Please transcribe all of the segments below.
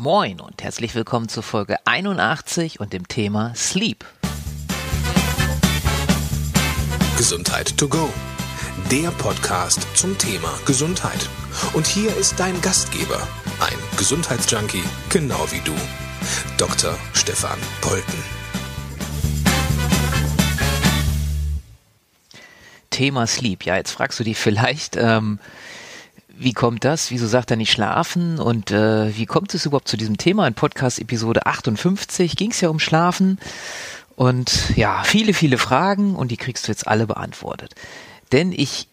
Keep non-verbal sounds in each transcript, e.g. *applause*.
Moin und herzlich willkommen zur Folge 81 und dem Thema Sleep. Gesundheit to go. Der Podcast zum Thema Gesundheit. Und hier ist dein Gastgeber, ein Gesundheitsjunkie, genau wie du, Dr. Stefan Polten. Thema Sleep. Ja, jetzt fragst du dich vielleicht, ähm, wie kommt das? Wieso sagt er nicht schlafen? Und äh, wie kommt es überhaupt zu diesem Thema? In Podcast Episode 58 ging es ja um Schlafen. Und ja, viele, viele Fragen und die kriegst du jetzt alle beantwortet. Denn ich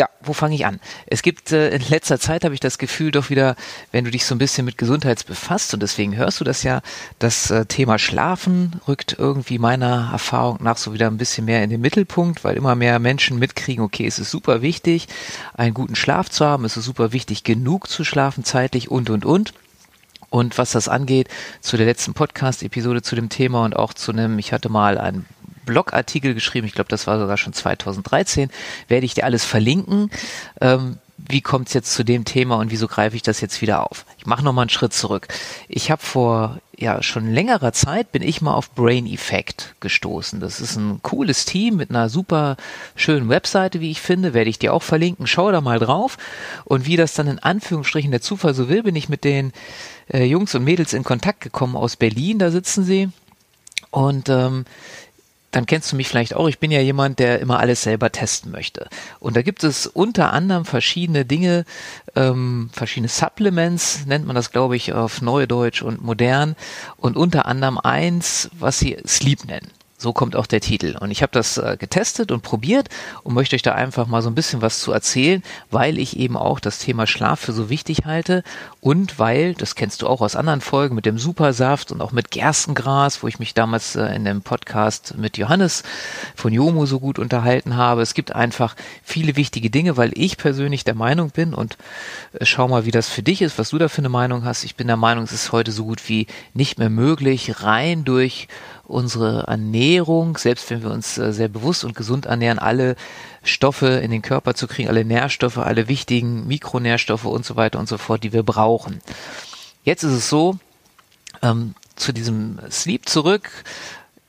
ja, wo fange ich an? Es gibt äh, in letzter Zeit habe ich das Gefühl doch wieder, wenn du dich so ein bisschen mit Gesundheit befasst und deswegen hörst du das ja, das äh, Thema Schlafen rückt irgendwie meiner Erfahrung nach so wieder ein bisschen mehr in den Mittelpunkt, weil immer mehr Menschen mitkriegen, okay, es ist super wichtig, einen guten Schlaf zu haben, es ist super wichtig, genug zu schlafen zeitlich und und und. Und was das angeht, zu der letzten Podcast-Episode zu dem Thema und auch zu einem, ich hatte mal ein Blogartikel geschrieben, ich glaube, das war sogar schon 2013, werde ich dir alles verlinken. Ähm, wie kommt es jetzt zu dem Thema und wieso greife ich das jetzt wieder auf? Ich mache nochmal einen Schritt zurück. Ich habe vor ja schon längerer Zeit bin ich mal auf Brain Effect gestoßen. Das ist ein cooles Team mit einer super schönen Webseite, wie ich finde, werde ich dir auch verlinken. Schau da mal drauf. Und wie das dann in Anführungsstrichen der Zufall so will, bin ich mit den äh, Jungs und Mädels in Kontakt gekommen aus Berlin. Da sitzen sie und ähm, dann kennst du mich vielleicht auch. Ich bin ja jemand, der immer alles selber testen möchte. Und da gibt es unter anderem verschiedene Dinge, ähm, verschiedene Supplements, nennt man das, glaube ich, auf Neudeutsch und modern. Und unter anderem eins, was sie Sleep nennen. So kommt auch der Titel. Und ich habe das äh, getestet und probiert und möchte euch da einfach mal so ein bisschen was zu erzählen, weil ich eben auch das Thema Schlaf für so wichtig halte und weil, das kennst du auch aus anderen Folgen mit dem Supersaft und auch mit Gerstengras, wo ich mich damals äh, in dem Podcast mit Johannes von Jomo so gut unterhalten habe. Es gibt einfach viele wichtige Dinge, weil ich persönlich der Meinung bin und äh, schau mal, wie das für dich ist, was du da für eine Meinung hast. Ich bin der Meinung, es ist heute so gut wie nicht mehr möglich, rein durch unsere Ernährung, selbst wenn wir uns äh, sehr bewusst und gesund ernähren, alle Stoffe in den Körper zu kriegen, alle Nährstoffe, alle wichtigen Mikronährstoffe und so weiter und so fort, die wir brauchen. Jetzt ist es so, ähm, zu diesem Sleep zurück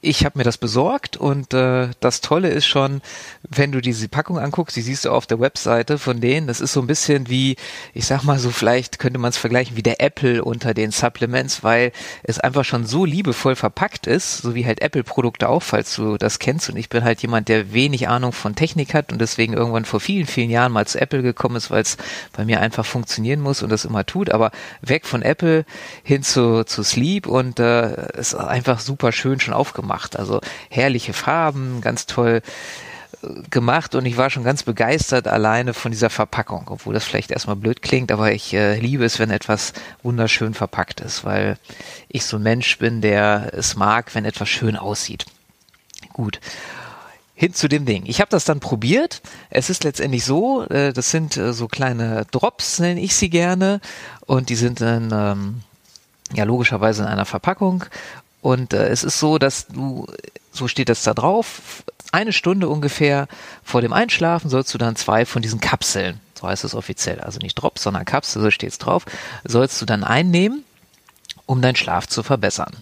ich habe mir das besorgt und äh, das Tolle ist schon, wenn du diese Packung anguckst, die siehst du auf der Webseite von denen, das ist so ein bisschen wie, ich sag mal so, vielleicht könnte man es vergleichen wie der Apple unter den Supplements, weil es einfach schon so liebevoll verpackt ist, so wie halt Apple-Produkte auch, falls du das kennst. Und ich bin halt jemand, der wenig Ahnung von Technik hat und deswegen irgendwann vor vielen, vielen Jahren mal zu Apple gekommen ist, weil es bei mir einfach funktionieren muss und das immer tut. Aber weg von Apple hin zu, zu Sleep und äh, ist einfach super schön schon aufgemacht gemacht. Also herrliche Farben, ganz toll äh, gemacht und ich war schon ganz begeistert alleine von dieser Verpackung, obwohl das vielleicht erstmal blöd klingt, aber ich äh, liebe es, wenn etwas wunderschön verpackt ist, weil ich so ein Mensch bin, der es mag, wenn etwas schön aussieht. Gut. Hin zu dem Ding. Ich habe das dann probiert. Es ist letztendlich so, äh, das sind äh, so kleine Drops, nenne ich sie gerne, und die sind dann ähm, ja logischerweise in einer Verpackung und äh, es ist so, dass du, so steht das da drauf, eine Stunde ungefähr vor dem Einschlafen sollst du dann zwei von diesen Kapseln, so heißt es offiziell, also nicht Drops, sondern Kapsel, so steht es drauf, sollst du dann einnehmen, um deinen Schlaf zu verbessern.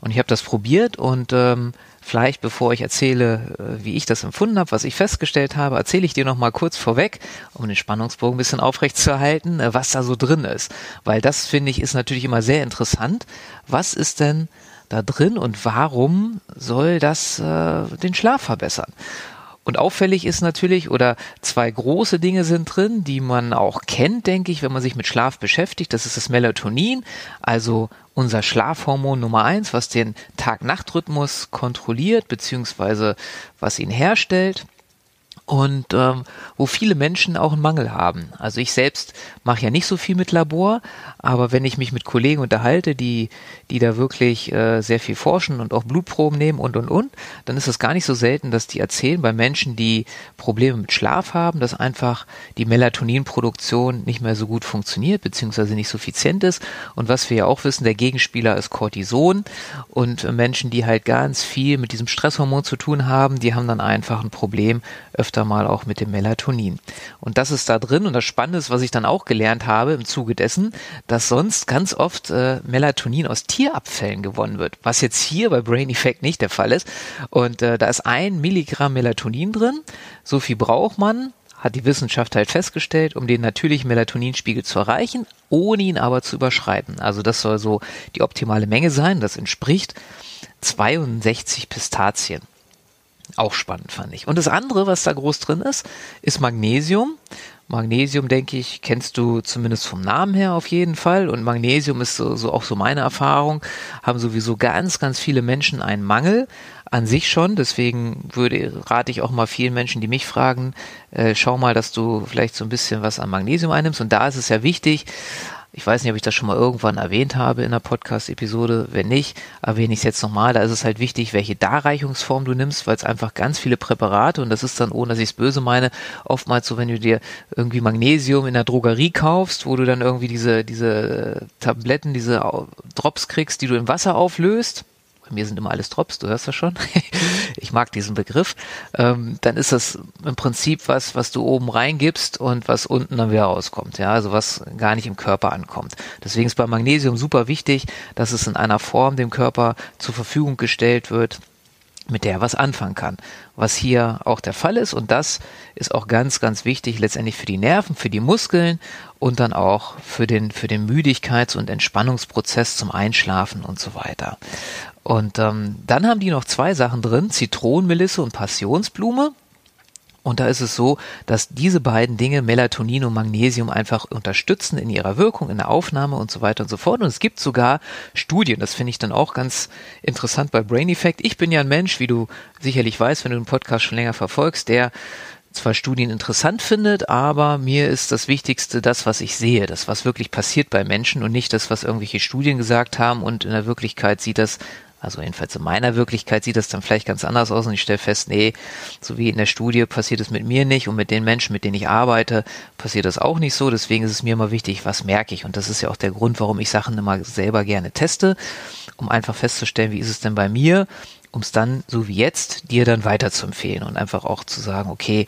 Und ich habe das probiert und ähm, vielleicht bevor ich erzähle, äh, wie ich das empfunden habe, was ich festgestellt habe, erzähle ich dir noch mal kurz vorweg, um den Spannungsbogen ein bisschen aufrecht zu erhalten, äh, was da so drin ist. Weil das finde ich ist natürlich immer sehr interessant. Was ist denn da drin und warum soll das äh, den Schlaf verbessern? Und auffällig ist natürlich, oder zwei große Dinge sind drin, die man auch kennt, denke ich, wenn man sich mit Schlaf beschäftigt. Das ist das Melatonin, also unser Schlafhormon Nummer eins, was den Tag-Nacht-Rhythmus kontrolliert, beziehungsweise was ihn herstellt und ähm, wo viele Menschen auch einen Mangel haben. Also ich selbst mache ja nicht so viel mit Labor, aber wenn ich mich mit Kollegen unterhalte, die, die da wirklich äh, sehr viel forschen und auch Blutproben nehmen und und und, dann ist es gar nicht so selten, dass die erzählen bei Menschen, die Probleme mit Schlaf haben, dass einfach die Melatoninproduktion nicht mehr so gut funktioniert, beziehungsweise nicht suffizient ist. Und was wir ja auch wissen, der Gegenspieler ist Cortison und Menschen, die halt ganz viel mit diesem Stresshormon zu tun haben, die haben dann einfach ein Problem, öfter öfter mal auch mit dem Melatonin. Und das ist da drin und das Spannende ist, was ich dann auch gelernt habe im Zuge dessen, dass sonst ganz oft äh, Melatonin aus Tierabfällen gewonnen wird, was jetzt hier bei Brain Effect nicht der Fall ist. Und äh, da ist ein Milligramm Melatonin drin, so viel braucht man, hat die Wissenschaft halt festgestellt, um den natürlichen Melatoninspiegel zu erreichen, ohne ihn aber zu überschreiten. Also das soll so die optimale Menge sein. Das entspricht 62 Pistazien. Auch spannend fand ich. Und das andere, was da groß drin ist, ist Magnesium. Magnesium, denke ich, kennst du zumindest vom Namen her auf jeden Fall. Und Magnesium ist so, so auch so meine Erfahrung, haben sowieso ganz, ganz viele Menschen einen Mangel an sich schon. Deswegen würde, rate ich auch mal vielen Menschen, die mich fragen, äh, schau mal, dass du vielleicht so ein bisschen was an Magnesium einnimmst. Und da ist es ja wichtig, ich weiß nicht, ob ich das schon mal irgendwann erwähnt habe in der Podcast-Episode. Wenn nicht, erwähne ich es jetzt nochmal. Da ist es halt wichtig, welche Darreichungsform du nimmst, weil es einfach ganz viele Präparate und das ist dann, ohne dass ich es böse meine, oftmals so, wenn du dir irgendwie Magnesium in der Drogerie kaufst, wo du dann irgendwie diese, diese Tabletten, diese Drops kriegst, die du im Wasser auflöst mir sind immer alles Drops, du hörst das schon. *laughs* ich mag diesen Begriff. Ähm, dann ist das im Prinzip was, was du oben reingibst und was unten dann wieder rauskommt. Ja, also was gar nicht im Körper ankommt. Deswegen ist bei Magnesium super wichtig, dass es in einer Form dem Körper zur Verfügung gestellt wird, mit der er was anfangen kann. Was hier auch der Fall ist und das ist auch ganz, ganz wichtig letztendlich für die Nerven, für die Muskeln und dann auch für den, für den Müdigkeits- und Entspannungsprozess zum Einschlafen und so weiter. Und ähm, dann haben die noch zwei Sachen drin, Zitronenmelisse und Passionsblume. Und da ist es so, dass diese beiden Dinge, Melatonin und Magnesium, einfach unterstützen in ihrer Wirkung, in der Aufnahme und so weiter und so fort. Und es gibt sogar Studien, das finde ich dann auch ganz interessant bei Brain Effect. Ich bin ja ein Mensch, wie du sicherlich weißt, wenn du den Podcast schon länger verfolgst, der zwar Studien interessant findet, aber mir ist das Wichtigste das, was ich sehe, das, was wirklich passiert bei Menschen und nicht das, was irgendwelche Studien gesagt haben und in der Wirklichkeit sieht das also jedenfalls in meiner Wirklichkeit sieht das dann vielleicht ganz anders aus und ich stelle fest, nee, so wie in der Studie passiert es mit mir nicht und mit den Menschen, mit denen ich arbeite, passiert das auch nicht so. Deswegen ist es mir immer wichtig, was merke ich. Und das ist ja auch der Grund, warum ich Sachen immer selber gerne teste, um einfach festzustellen, wie ist es denn bei mir, um es dann, so wie jetzt, dir dann weiter zu empfehlen und einfach auch zu sagen, okay,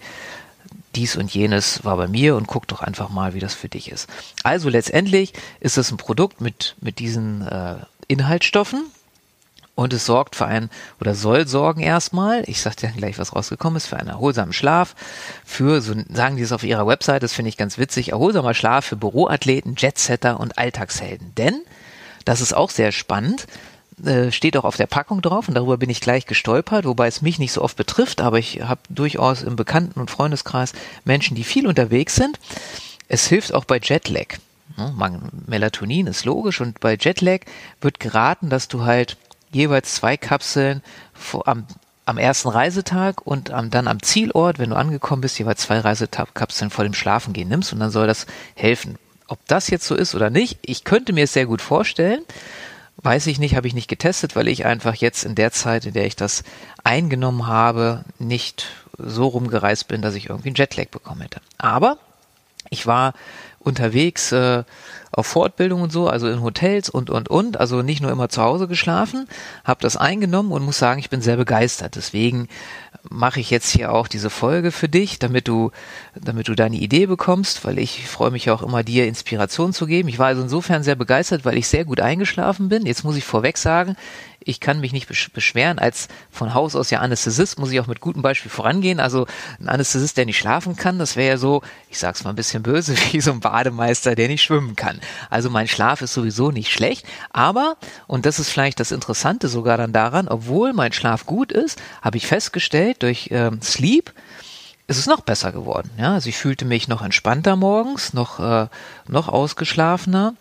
dies und jenes war bei mir und guck doch einfach mal, wie das für dich ist. Also letztendlich ist es ein Produkt mit, mit diesen äh, Inhaltsstoffen, und es sorgt für einen, oder soll sorgen erstmal, ich sag dir gleich, was rausgekommen ist, für einen erholsamen Schlaf, für, so sagen die es auf ihrer Website, das finde ich ganz witzig, erholsamer Schlaf für Büroathleten, Jetsetter und Alltagshelden. Denn, das ist auch sehr spannend, äh, steht auch auf der Packung drauf und darüber bin ich gleich gestolpert, wobei es mich nicht so oft betrifft, aber ich habe durchaus im Bekannten- und Freundeskreis Menschen, die viel unterwegs sind. Es hilft auch bei Jetlag. Melatonin ist logisch und bei Jetlag wird geraten, dass du halt jeweils zwei Kapseln am, am ersten Reisetag und am, dann am Zielort, wenn du angekommen bist, jeweils zwei Reisekapseln vor dem Schlafengehen nimmst und dann soll das helfen. Ob das jetzt so ist oder nicht, ich könnte mir es sehr gut vorstellen. Weiß ich nicht, habe ich nicht getestet, weil ich einfach jetzt in der Zeit, in der ich das eingenommen habe, nicht so rumgereist bin, dass ich irgendwie einen Jetlag bekommen hätte. Aber ich war unterwegs äh, auf Fortbildung und so, also in Hotels und und und, also nicht nur immer zu Hause geschlafen, habe das eingenommen und muss sagen, ich bin sehr begeistert. Deswegen mache ich jetzt hier auch diese Folge für dich, damit du, damit du deine Idee bekommst, weil ich freue mich auch immer, dir Inspiration zu geben. Ich war also insofern sehr begeistert, weil ich sehr gut eingeschlafen bin. Jetzt muss ich vorweg sagen, ich kann mich nicht beschweren. Als von Haus aus ja Anästhesist muss ich auch mit gutem Beispiel vorangehen. Also ein Anästhesist, der nicht schlafen kann, das wäre ja so, ich sag's mal ein bisschen böse, *laughs* wie so ein Bademeister, der nicht schwimmen kann. Also mein Schlaf ist sowieso nicht schlecht. Aber, und das ist vielleicht das Interessante sogar dann daran, obwohl mein Schlaf gut ist, habe ich festgestellt durch ähm, Sleep, ist es noch besser geworden. Ja, also ich fühlte mich noch entspannter morgens, noch, äh, noch ausgeschlafener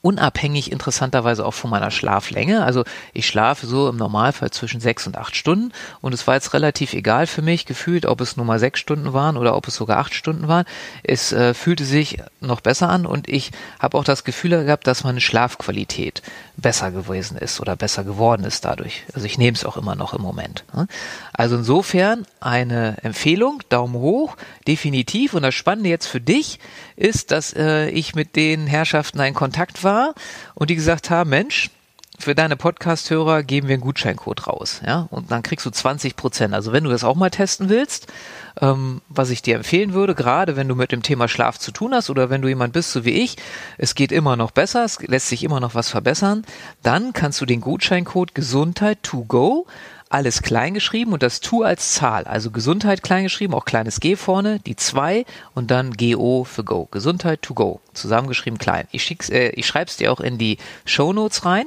unabhängig interessanterweise auch von meiner Schlaflänge. Also ich schlafe so im Normalfall zwischen sechs und acht Stunden und es war jetzt relativ egal für mich gefühlt, ob es nur mal sechs Stunden waren oder ob es sogar acht Stunden waren. Es äh, fühlte sich noch besser an und ich habe auch das Gefühl gehabt, dass meine Schlafqualität besser gewesen ist oder besser geworden ist dadurch. Also ich nehme es auch immer noch im Moment. Ne? Also insofern eine Empfehlung, Daumen hoch, definitiv. Und das Spannende jetzt für dich ist, dass äh, ich mit den Herrschaften in Kontakt war und die gesagt haben, Mensch, für deine Podcast-Hörer geben wir einen Gutscheincode raus, ja, und dann kriegst du 20 Prozent. Also wenn du das auch mal testen willst, ähm, was ich dir empfehlen würde, gerade wenn du mit dem Thema Schlaf zu tun hast oder wenn du jemand bist, so wie ich, es geht immer noch besser, es lässt sich immer noch was verbessern, dann kannst du den Gutscheincode Gesundheit to go alles klein geschrieben und das Tu als Zahl, also Gesundheit klein geschrieben, auch kleines G vorne, die 2 und dann GO für Go. Gesundheit to go, zusammengeschrieben klein. Ich, schick's, äh, ich schreib's dir auch in die Show Notes rein.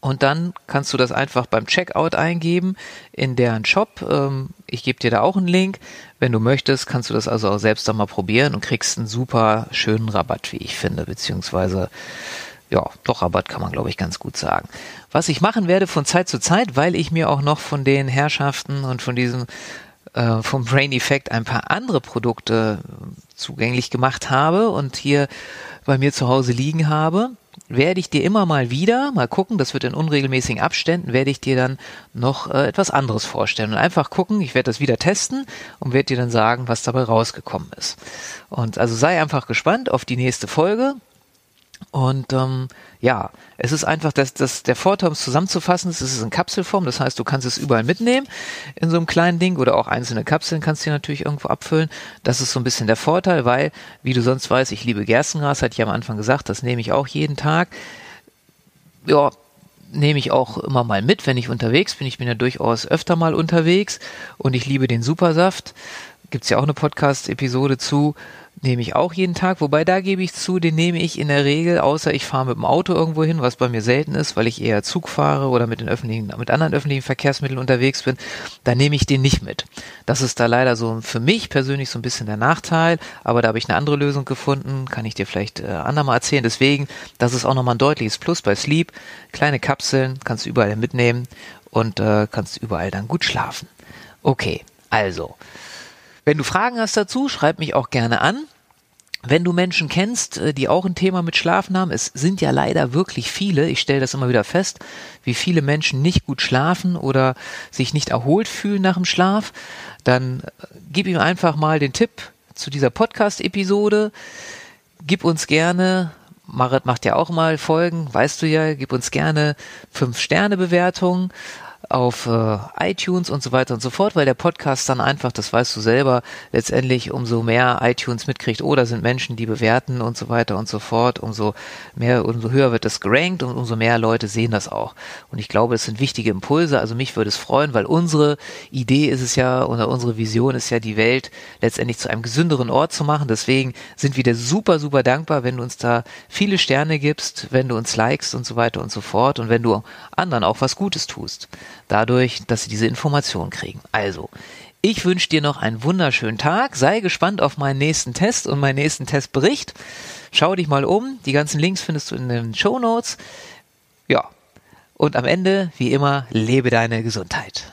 Und dann kannst du das einfach beim Checkout eingeben in deren Shop. Ähm, ich gebe dir da auch einen Link. Wenn du möchtest, kannst du das also auch selbst dann mal probieren und kriegst einen super schönen Rabatt, wie ich finde, beziehungsweise ja, doch Rabatt kann man glaube ich ganz gut sagen. Was ich machen werde von Zeit zu Zeit, weil ich mir auch noch von den Herrschaften und von diesem äh, vom Brain Effect ein paar andere Produkte zugänglich gemacht habe und hier bei mir zu Hause liegen habe, werde ich dir immer mal wieder, mal gucken, das wird in unregelmäßigen Abständen, werde ich dir dann noch äh, etwas anderes vorstellen und einfach gucken, ich werde das wieder testen und werde dir dann sagen, was dabei rausgekommen ist. Und also sei einfach gespannt auf die nächste Folge. Und ähm, ja, es ist einfach, dass das, der Vorteil, um es zusammenzufassen, ist, es ist in Kapselform, das heißt, du kannst es überall mitnehmen in so einem kleinen Ding oder auch einzelne Kapseln kannst du natürlich irgendwo abfüllen. Das ist so ein bisschen der Vorteil, weil, wie du sonst weißt, ich liebe Gerstengras, hatte ich am Anfang gesagt, das nehme ich auch jeden Tag. Ja, nehme ich auch immer mal mit, wenn ich unterwegs bin. Ich bin ja durchaus öfter mal unterwegs und ich liebe den Supersaft. Gibt's ja auch eine Podcast-Episode zu nehme ich auch jeden Tag, wobei da gebe ich zu, den nehme ich in der Regel, außer ich fahre mit dem Auto irgendwo hin, was bei mir selten ist, weil ich eher Zug fahre oder mit den öffentlichen, mit anderen öffentlichen Verkehrsmitteln unterwegs bin, da nehme ich den nicht mit. Das ist da leider so für mich persönlich so ein bisschen der Nachteil, aber da habe ich eine andere Lösung gefunden, kann ich dir vielleicht äh, andermal erzählen. Deswegen, das ist auch nochmal ein deutliches Plus bei Sleep. Kleine Kapseln kannst du überall mitnehmen und äh, kannst überall dann gut schlafen. Okay, also. Wenn du Fragen hast dazu, schreib mich auch gerne an. Wenn du Menschen kennst, äh, die auch ein Thema mit Schlafen haben, es sind ja leider wirklich viele, ich stelle das immer wieder fest, wie viele Menschen nicht gut schlafen oder sich nicht erholt fühlen nach dem Schlaf, dann äh, gib ihm einfach mal den Tipp zu dieser Podcast-Episode. Gib uns gerne, Marit macht ja auch mal Folgen, weißt du ja, gib uns gerne fünf Sterne Bewertungen auf äh, iTunes und so weiter und so fort, weil der Podcast dann einfach, das weißt du selber, letztendlich umso mehr iTunes mitkriegt, oder oh, sind Menschen, die bewerten und so weiter und so fort, umso mehr, umso höher wird das gerankt und umso mehr Leute sehen das auch. Und ich glaube, es sind wichtige Impulse, also mich würde es freuen, weil unsere Idee ist es ja, oder unsere Vision ist ja, die Welt letztendlich zu einem gesünderen Ort zu machen. Deswegen sind wir dir super, super dankbar, wenn du uns da viele Sterne gibst, wenn du uns likest und so weiter und so fort und wenn du anderen auch was Gutes tust dadurch, dass sie diese Information kriegen. Also, ich wünsche dir noch einen wunderschönen Tag. Sei gespannt auf meinen nächsten Test und meinen nächsten Testbericht. Schau dich mal um. Die ganzen Links findest du in den Show Notes. Ja. Und am Ende, wie immer, lebe deine Gesundheit.